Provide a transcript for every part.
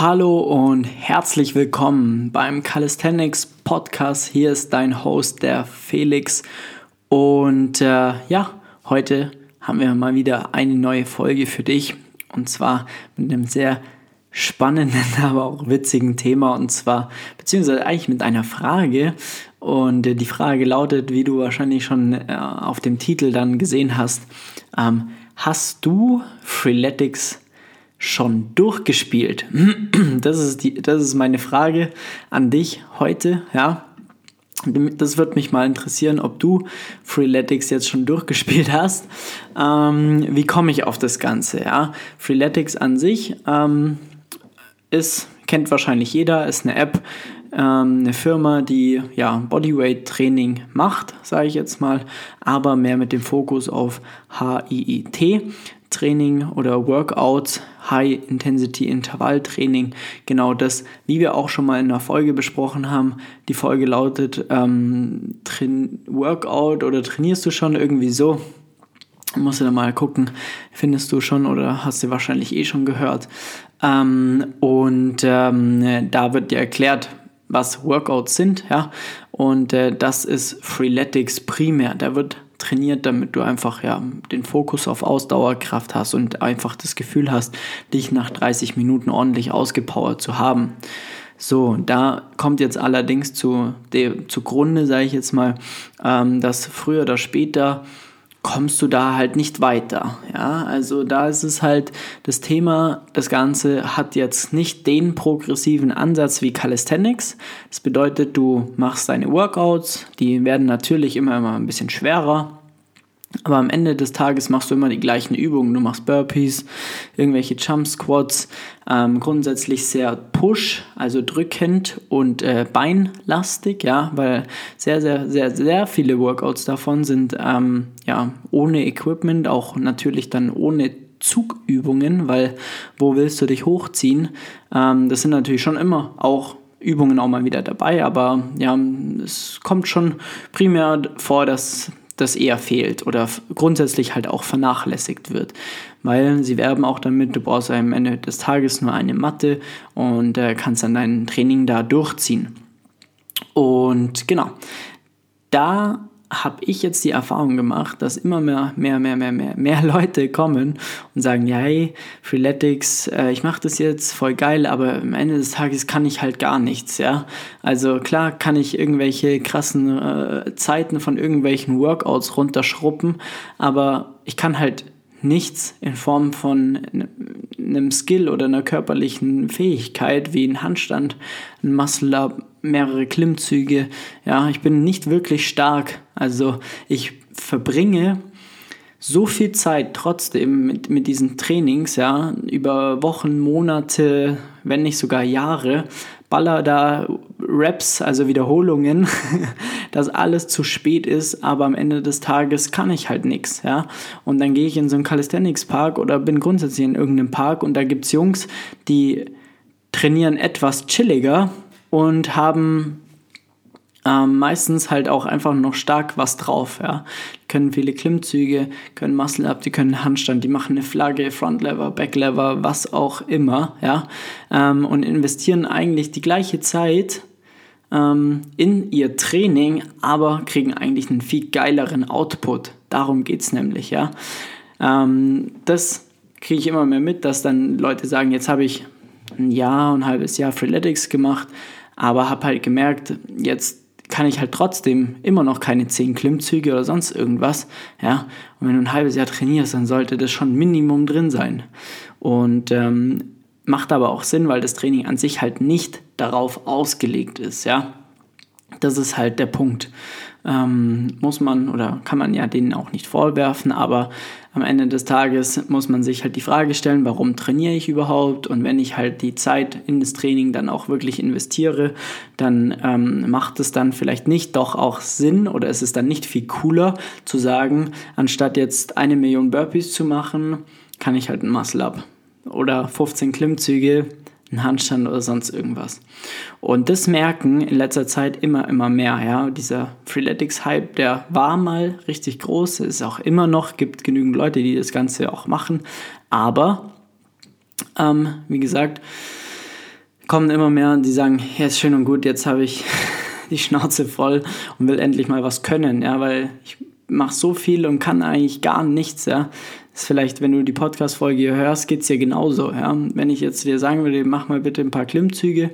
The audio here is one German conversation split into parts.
Hallo und herzlich willkommen beim Calisthenics Podcast. Hier ist dein Host, der Felix. Und äh, ja, heute haben wir mal wieder eine neue Folge für dich. Und zwar mit einem sehr spannenden, aber auch witzigen Thema. Und zwar, beziehungsweise eigentlich mit einer Frage. Und äh, die Frage lautet, wie du wahrscheinlich schon äh, auf dem Titel dann gesehen hast, ähm, hast du Freeletics schon durchgespielt? Das ist, die, das ist meine Frage an dich heute, ja. Das wird mich mal interessieren, ob du Freeletics jetzt schon durchgespielt hast. Ähm, wie komme ich auf das Ganze? Ja? Freeletics an sich ähm, ist, kennt wahrscheinlich jeder, ist eine App, ähm, eine Firma, die ja Bodyweight-Training macht, sage ich jetzt mal, aber mehr mit dem Fokus auf HIIT. Training oder Workouts, High Intensity Intervall Training, genau das, wie wir auch schon mal in der Folge besprochen haben. Die Folge lautet ähm, Workout oder trainierst du schon irgendwie so? Musst du da mal gucken, findest du schon oder hast du wahrscheinlich eh schon gehört. Ähm, und ähm, da wird dir erklärt, was Workouts sind, ja. Und äh, das ist Freeletics primär. Da wird trainiert, damit du einfach ja den Fokus auf Ausdauerkraft hast und einfach das Gefühl hast, dich nach 30 Minuten ordentlich ausgepowert zu haben. So, da kommt jetzt allerdings zu der zugrunde, sage ich jetzt mal, ähm, dass früher oder später kommst du da halt nicht weiter. Ja, also da ist es halt das Thema, das Ganze hat jetzt nicht den progressiven Ansatz wie Calisthenics. Das bedeutet, du machst deine Workouts, die werden natürlich immer, immer ein bisschen schwerer. Aber am Ende des Tages machst du immer die gleichen Übungen. Du machst Burpees, irgendwelche Jump Squats, ähm, grundsätzlich sehr push, also drückend und äh, beinlastig, ja, weil sehr, sehr, sehr, sehr viele Workouts davon sind ähm, ja ohne Equipment, auch natürlich dann ohne Zugübungen, weil wo willst du dich hochziehen? Ähm, das sind natürlich schon immer auch Übungen auch mal wieder dabei, aber ja, es kommt schon primär vor, dass das eher fehlt oder grundsätzlich halt auch vernachlässigt wird. Weil sie werben auch damit, du brauchst am Ende des Tages nur eine Matte und äh, kannst dann dein Training da durchziehen. Und genau, da habe ich jetzt die Erfahrung gemacht, dass immer mehr, mehr, mehr, mehr, mehr, mehr Leute kommen und sagen, ja, hey, Freeletics, äh, ich mache das jetzt voll geil, aber am Ende des Tages kann ich halt gar nichts, ja. Also klar kann ich irgendwelche krassen äh, Zeiten von irgendwelchen Workouts runterschruppen, aber ich kann halt nichts in Form von einem Skill oder einer körperlichen Fähigkeit wie ein Handstand, ein Muscle-Up, mehrere Klimmzüge. Ja, ich bin nicht wirklich stark. Also ich verbringe so viel Zeit trotzdem mit, mit diesen Trainings, ja, über Wochen, Monate, wenn nicht sogar Jahre, baller da Reps, also Wiederholungen, dass alles zu spät ist, aber am Ende des Tages kann ich halt nichts, ja. Und dann gehe ich in so einen Calisthenics-Park oder bin grundsätzlich in irgendeinem Park und da gibt es Jungs, die trainieren etwas chilliger und haben ähm, meistens halt auch einfach noch stark was drauf. Ja. Die können viele Klimmzüge, können Muscle Up, die können Handstand, die machen eine Flagge, Front Lever, Back Lever, was auch immer. Ja. Ähm, und investieren eigentlich die gleiche Zeit ähm, in ihr Training, aber kriegen eigentlich einen viel geileren Output. Darum geht es nämlich. Ja. Ähm, das kriege ich immer mehr mit, dass dann Leute sagen, jetzt habe ich ein Jahr, ein halbes Jahr Freeletics gemacht, aber habe halt gemerkt, jetzt kann ich halt trotzdem immer noch keine 10 Klimmzüge oder sonst irgendwas. Ja? Und wenn du ein halbes Jahr trainierst, dann sollte das schon Minimum drin sein. Und ähm, macht aber auch Sinn, weil das Training an sich halt nicht darauf ausgelegt ist. Ja? Das ist halt der Punkt ähm, muss man oder kann man ja denen auch nicht vorwerfen, aber am Ende des Tages muss man sich halt die Frage stellen, warum trainiere ich überhaupt? Und wenn ich halt die Zeit in das Training dann auch wirklich investiere, dann ähm, macht es dann vielleicht nicht doch auch Sinn oder ist es dann nicht viel cooler zu sagen, anstatt jetzt eine Million Burpees zu machen, kann ich halt ein Muscle-Up oder 15 Klimmzüge ein Handstand oder sonst irgendwas. Und das merken in letzter Zeit immer, immer mehr. Ja? Dieser Freeletics-Hype, der war mal richtig groß, ist auch immer noch, gibt genügend Leute, die das Ganze auch machen. Aber, ähm, wie gesagt, kommen immer mehr und die sagen, ja, ist schön und gut, jetzt habe ich die Schnauze voll und will endlich mal was können, ja, weil ich mache so viel und kann eigentlich gar nichts, ja. Ist vielleicht, wenn du die Podcast-Folge hörst, geht es dir genauso, ja. Wenn ich jetzt dir sagen würde, mach mal bitte ein paar Klimmzüge,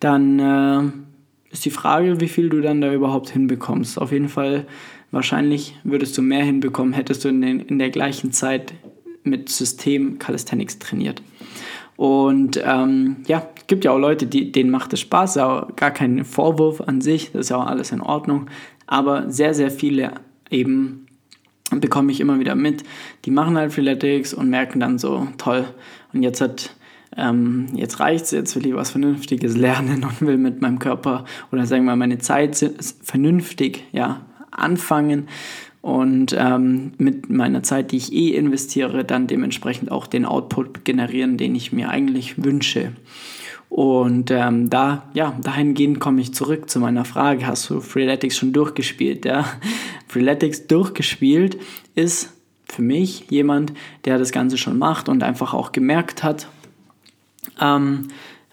dann äh, ist die Frage, wie viel du dann da überhaupt hinbekommst. Auf jeden Fall, wahrscheinlich würdest du mehr hinbekommen, hättest du in, den, in der gleichen Zeit mit System Calisthenics trainiert. Und ähm, ja, es gibt ja auch Leute, die, denen macht es Spaß, auch gar kein Vorwurf an sich, das ist ja auch alles in Ordnung. Aber sehr, sehr viele eben bekomme ich immer wieder mit, die machen halt Freeletics und merken dann so, toll, und jetzt hat ähm, jetzt reicht's, jetzt will ich was Vernünftiges lernen und will mit meinem Körper oder sagen wir mal meine Zeit vernünftig ja, anfangen und ähm, mit meiner Zeit, die ich eh investiere, dann dementsprechend auch den Output generieren, den ich mir eigentlich wünsche. Und ähm, da, ja, dahingehend komme ich zurück zu meiner Frage, hast du Freeletics schon durchgespielt? Ja? Freeletics durchgespielt ist für mich jemand, der das Ganze schon macht und einfach auch gemerkt hat, ähm,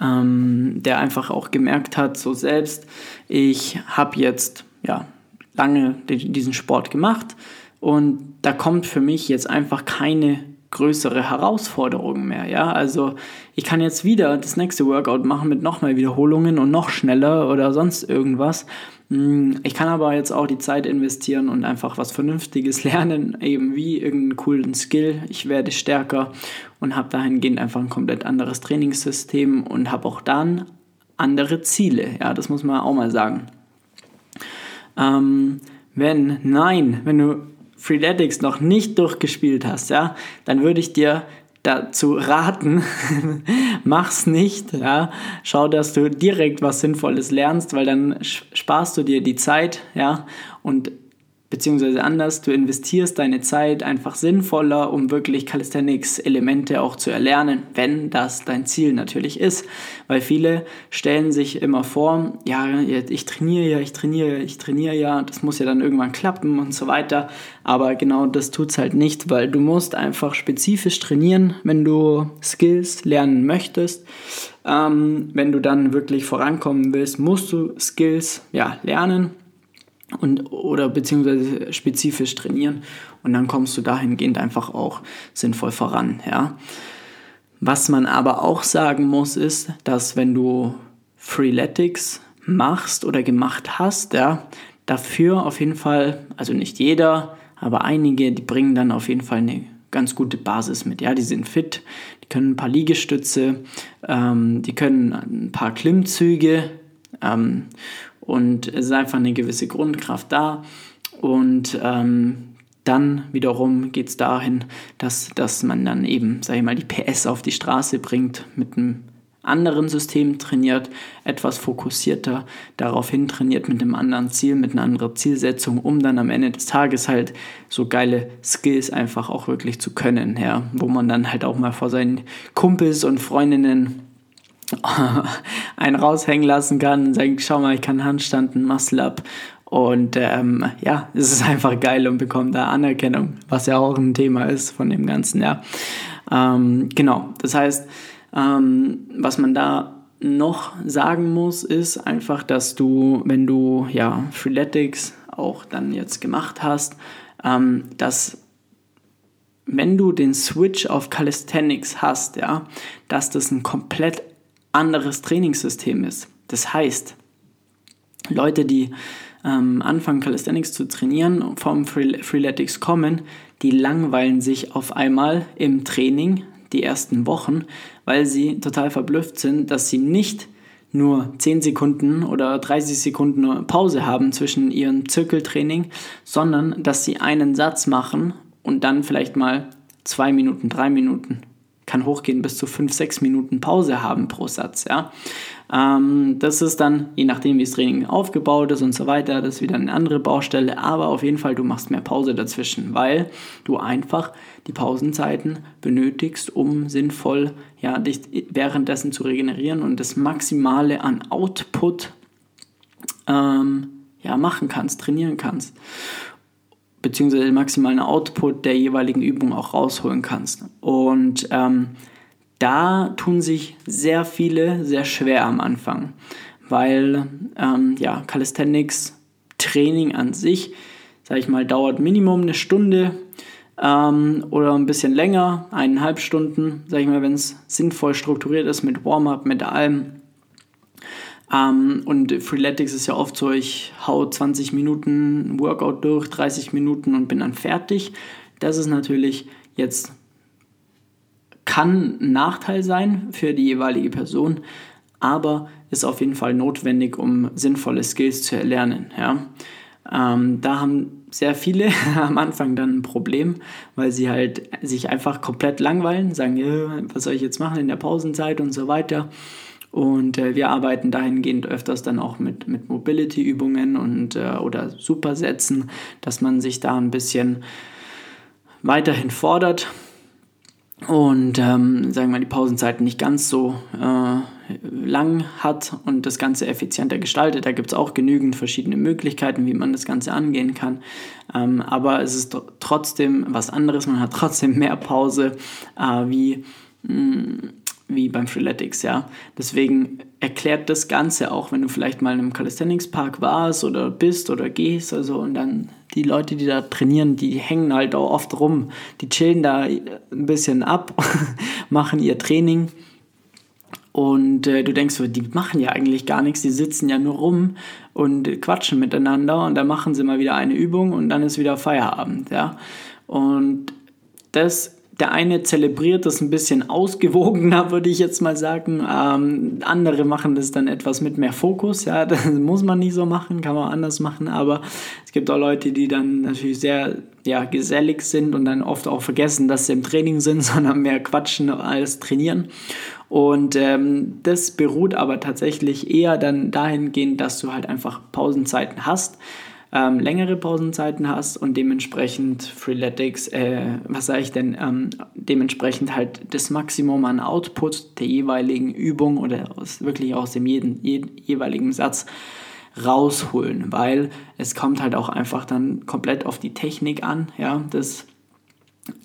ähm, der einfach auch gemerkt hat, so selbst, ich habe jetzt, ja, lange diesen Sport gemacht und da kommt für mich jetzt einfach keine größere Herausforderung mehr. Ja, also ich kann jetzt wieder das nächste Workout machen mit noch mehr Wiederholungen und noch schneller oder sonst irgendwas. Hm, ich kann aber jetzt auch die Zeit investieren und einfach was Vernünftiges lernen, eben wie irgendeinen coolen Skill. Ich werde stärker und habe dahingehend einfach ein komplett anderes Trainingssystem und habe auch dann andere Ziele. Ja, das muss man auch mal sagen. Ähm, wenn, nein, wenn du Freeletics noch nicht durchgespielt hast, ja, dann würde ich dir dazu raten, mach's nicht, ja. Schau, dass du direkt was Sinnvolles lernst, weil dann sparst du dir die Zeit, ja, und beziehungsweise anders, du investierst deine Zeit einfach sinnvoller, um wirklich Calisthenics-Elemente auch zu erlernen, wenn das dein Ziel natürlich ist. Weil viele stellen sich immer vor, ja, ich trainiere ja, ich trainiere, ich trainiere ja, das muss ja dann irgendwann klappen und so weiter. Aber genau das tut es halt nicht, weil du musst einfach spezifisch trainieren, wenn du Skills lernen möchtest. Ähm, wenn du dann wirklich vorankommen willst, musst du Skills ja, lernen und, oder beziehungsweise spezifisch trainieren und dann kommst du dahingehend einfach auch sinnvoll voran. Ja. Was man aber auch sagen muss, ist, dass wenn du Freeletics machst oder gemacht hast, ja, dafür auf jeden Fall, also nicht jeder, aber einige, die bringen dann auf jeden Fall eine ganz gute Basis mit. Ja, die sind fit, die können ein paar Liegestütze, ähm, die können ein paar Klimmzüge ähm, und es ist einfach eine gewisse Grundkraft da. Und ähm, dann wiederum geht es dahin, dass, dass man dann eben, sage ich mal, die PS auf die Straße bringt, mit einem anderen System trainiert, etwas fokussierter daraufhin trainiert, mit einem anderen Ziel, mit einer anderen Zielsetzung, um dann am Ende des Tages halt so geile Skills einfach auch wirklich zu können, ja, wo man dann halt auch mal vor seinen Kumpels und Freundinnen einen raushängen lassen kann und sagen, schau mal, ich kann Handstand, ein Muscle-Up. Und ähm, ja, es ist einfach geil und bekommt da Anerkennung, was ja auch ein Thema ist von dem Ganzen, ja. Ähm, genau, das heißt, ähm, was man da noch sagen muss, ist einfach, dass du, wenn du ja Freeletics auch dann jetzt gemacht hast, ähm, dass wenn du den Switch auf Calisthenics hast, ja, dass das ein komplett anderes Trainingssystem ist. Das heißt, Leute, die ähm, anfangen Calisthenics zu trainieren, vom Freeletics kommen, die langweilen sich auf einmal im Training die ersten Wochen, weil sie total verblüfft sind, dass sie nicht nur 10 Sekunden oder 30 Sekunden Pause haben zwischen ihrem Zirkeltraining, sondern dass sie einen Satz machen und dann vielleicht mal zwei Minuten, drei Minuten kann hochgehen bis zu 5, 6 Minuten Pause haben pro Satz. Ja? Ähm, das ist dann, je nachdem wie das Training aufgebaut ist und so weiter, das ist wieder eine andere Baustelle, aber auf jeden Fall, du machst mehr Pause dazwischen, weil du einfach die Pausenzeiten benötigst, um sinnvoll ja, dich währenddessen zu regenerieren und das Maximale an Output ähm, ja, machen kannst, trainieren kannst beziehungsweise den maximalen Output der jeweiligen Übung auch rausholen kannst. Und ähm, da tun sich sehr viele sehr schwer am Anfang, weil ähm, ja, Calisthenics Training an sich, sage ich mal, dauert Minimum eine Stunde ähm, oder ein bisschen länger, eineinhalb Stunden, sage ich mal, wenn es sinnvoll strukturiert ist mit Warm-up, mit allem. Ähm, und Freeletics ist ja oft so, ich hau 20 Minuten Workout durch, 30 Minuten und bin dann fertig. Das ist natürlich jetzt kann ein Nachteil sein für die jeweilige Person, aber ist auf jeden Fall notwendig, um sinnvolle Skills zu erlernen. Ja? Ähm, da haben sehr viele am Anfang dann ein Problem, weil sie halt sich einfach komplett langweilen, sagen, was soll ich jetzt machen in der Pausenzeit und so weiter. Und äh, wir arbeiten dahingehend öfters dann auch mit, mit Mobility-Übungen äh, oder Supersätzen, dass man sich da ein bisschen weiterhin fordert und ähm, sagen wir mal die Pausenzeiten nicht ganz so äh, lang hat und das Ganze effizienter gestaltet. Da gibt es auch genügend verschiedene Möglichkeiten, wie man das Ganze angehen kann. Ähm, aber es ist trotzdem was anderes. Man hat trotzdem mehr Pause äh, wie, mh, mm, wie beim Freeletics. Ja? Deswegen erklärt das Ganze auch, wenn du vielleicht mal in einem Calisthenics Park warst oder bist oder gehst also, und dann die Leute, die da trainieren, die hängen halt auch oft rum. Die chillen da ein bisschen ab, machen ihr Training und äh, du denkst die machen ja eigentlich gar nichts, die sitzen ja nur rum und quatschen miteinander und dann machen sie mal wieder eine Übung und dann ist wieder Feierabend, ja. Und das der eine zelebriert das ein bisschen ausgewogener, würde ich jetzt mal sagen. Ähm, andere machen das dann etwas mit mehr Fokus. Ja, das muss man nicht so machen, kann man anders machen. Aber es gibt auch Leute, die dann natürlich sehr ja, gesellig sind und dann oft auch vergessen, dass sie im Training sind, sondern mehr quatschen als trainieren. Und ähm, das beruht aber tatsächlich eher dann dahingehend, dass du halt einfach Pausenzeiten hast ähm, längere Pausenzeiten hast und dementsprechend Freeletics, äh, was sage ich denn, ähm, dementsprechend halt das Maximum an Output der jeweiligen Übung oder aus, wirklich aus dem jeden, jeden, jeweiligen Satz rausholen, weil es kommt halt auch einfach dann komplett auf die Technik an, ja, das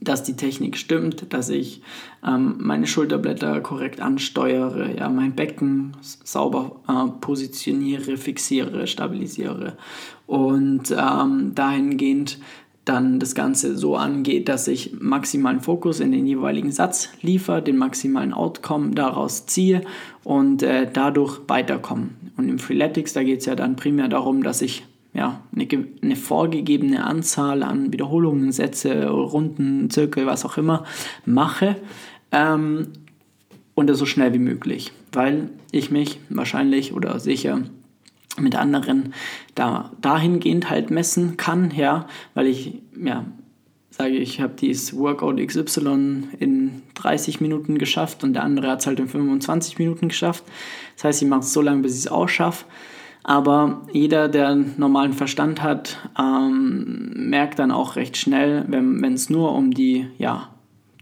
dass die Technik stimmt, dass ich ähm, meine Schulterblätter korrekt ansteuere, ja, mein Becken sauber äh, positioniere, fixiere, stabilisiere und ähm, dahingehend dann das Ganze so angeht, dass ich maximalen Fokus in den jeweiligen Satz liefere, den maximalen Outcome daraus ziehe und äh, dadurch weiterkomme. Und im Freeletics, da geht es ja dann primär darum, dass ich ja, eine, eine vorgegebene Anzahl an Wiederholungen, Sätze, Runden, Zirkel, was auch immer mache ähm, und das so schnell wie möglich, weil ich mich wahrscheinlich oder sicher mit anderen da, dahingehend halt messen kann, ja, weil ich, ja, sage ich, habe dieses Workout XY in 30 Minuten geschafft und der andere hat es halt in 25 Minuten geschafft. Das heißt, ich mache es so lange, bis ich es auch schaffe. Aber jeder, der einen normalen Verstand hat, ähm, merkt dann auch recht schnell, wenn es nur um die ja,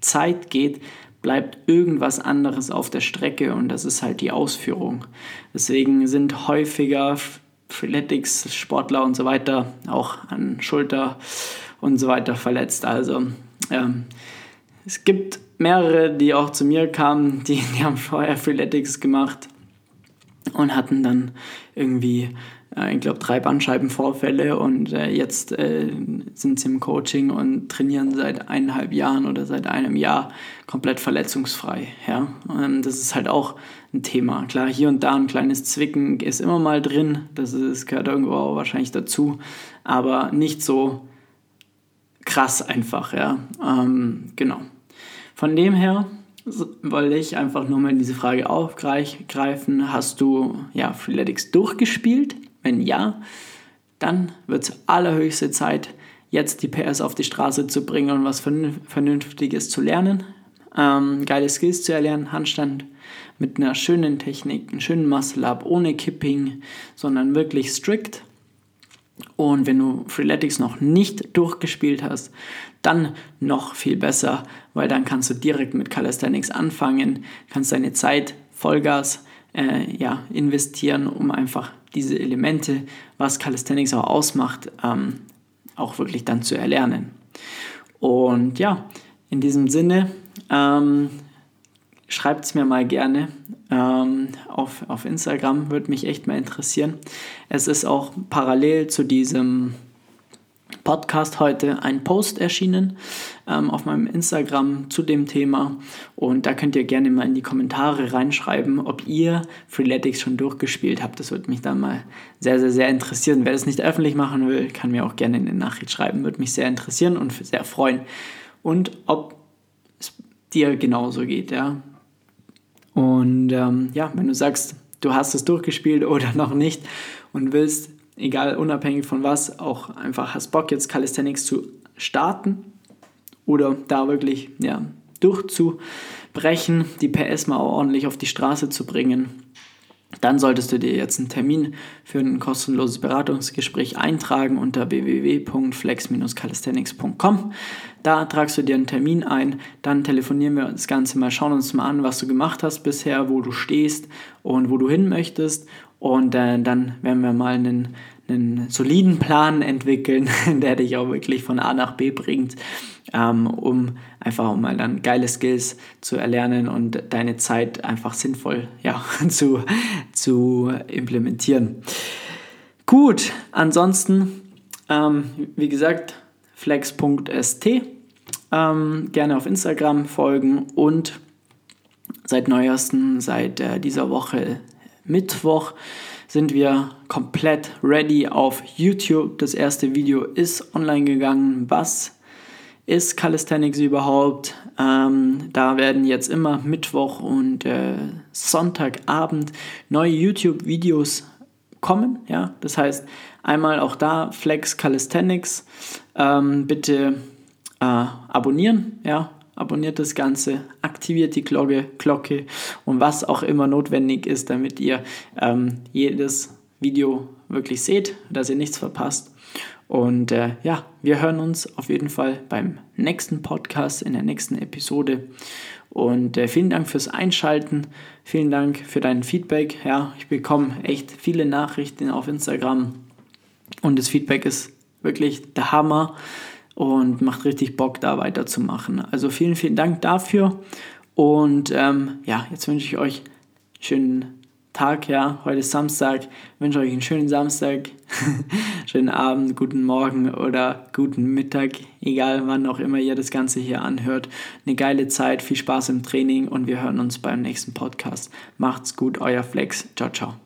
Zeit geht, bleibt irgendwas anderes auf der Strecke und das ist halt die Ausführung. Deswegen sind häufiger Freeletics, Sportler und so weiter auch an Schulter und so weiter verletzt. Also ähm, es gibt mehrere, die auch zu mir kamen, die, die haben vorher Freeletics gemacht und hatten dann irgendwie, äh, ich glaube, drei Bandscheibenvorfälle und äh, jetzt äh, sind sie im Coaching und trainieren seit eineinhalb Jahren oder seit einem Jahr komplett verletzungsfrei. Ja? Und das ist halt auch ein Thema. Klar, hier und da ein kleines Zwicken ist immer mal drin, das, ist, das gehört irgendwo auch wahrscheinlich dazu, aber nicht so krass einfach. Ja? Ähm, genau. Von dem her wollte ich einfach nur mal diese Frage aufgreifen. Hast du ja, Freeletics durchgespielt? Wenn ja, dann wird es allerhöchste Zeit, jetzt die PS auf die Straße zu bringen und was Vernünftiges zu lernen. Ähm, geile Skills zu erlernen, Handstand mit einer schönen Technik, einem schönen Muscle-Up, ohne Kipping, sondern wirklich strikt. Und wenn du Freeletics noch nicht durchgespielt hast, dann noch viel besser, weil dann kannst du direkt mit Calisthenics anfangen, kannst deine Zeit Vollgas äh, ja, investieren, um einfach diese Elemente, was Calisthenics auch ausmacht, ähm, auch wirklich dann zu erlernen. Und ja, in diesem Sinne, ähm, schreibt es mir mal gerne ähm, auf, auf Instagram, würde mich echt mal interessieren. Es ist auch parallel zu diesem Podcast heute ein Post erschienen ähm, auf meinem Instagram zu dem Thema und da könnt ihr gerne mal in die Kommentare reinschreiben, ob ihr Freeletics schon durchgespielt habt. Das würde mich dann mal sehr, sehr, sehr interessieren. Wer das nicht öffentlich machen will, kann mir auch gerne eine Nachricht schreiben, würde mich sehr interessieren und sehr freuen. Und ob es dir genauso geht, ja. Und ähm, ja, wenn du sagst, du hast es durchgespielt oder noch nicht und willst, egal unabhängig von was, auch einfach hast Bock jetzt Calisthenics zu starten oder da wirklich ja, durchzubrechen, die PS mal ordentlich auf die Straße zu bringen, dann solltest du dir jetzt einen Termin für ein kostenloses Beratungsgespräch eintragen unter www.flex-calisthenics.com. Da tragst du dir einen Termin ein, dann telefonieren wir das Ganze mal, schauen uns mal an, was du gemacht hast bisher, wo du stehst und wo du hin möchtest. Und äh, dann werden wir mal einen, einen soliden Plan entwickeln, der dich auch wirklich von A nach B bringt ähm, um einfach auch mal dann geile Skills zu erlernen und deine Zeit einfach sinnvoll ja, zu, zu implementieren. Gut, ansonsten, ähm, wie gesagt, flex.st, ähm, gerne auf Instagram folgen und seit neuesten, seit äh, dieser Woche Mittwoch, sind wir komplett ready auf YouTube. Das erste Video ist online gegangen, was ist Calisthenics überhaupt? Ähm, da werden jetzt immer Mittwoch und äh, Sonntagabend neue YouTube-Videos kommen. Ja? Das heißt, einmal auch da Flex Calisthenics. Ähm, bitte äh, abonnieren. Ja? Abonniert das Ganze, aktiviert die Glocke, Glocke und was auch immer notwendig ist, damit ihr ähm, jedes Video wirklich seht, dass ihr nichts verpasst. Und äh, ja, wir hören uns auf jeden Fall beim nächsten Podcast, in der nächsten Episode. Und äh, vielen Dank fürs Einschalten. Vielen Dank für dein Feedback. Ja, ich bekomme echt viele Nachrichten auf Instagram. Und das Feedback ist wirklich der Hammer und macht richtig Bock, da weiterzumachen. Also vielen, vielen Dank dafür. Und ähm, ja, jetzt wünsche ich euch einen schönen Tag, ja, heute ist Samstag. Ich wünsche euch einen schönen Samstag, schönen Abend, guten Morgen oder guten Mittag, egal wann auch immer ihr das Ganze hier anhört. Eine geile Zeit, viel Spaß im Training und wir hören uns beim nächsten Podcast. Macht's gut, euer Flex. Ciao, ciao.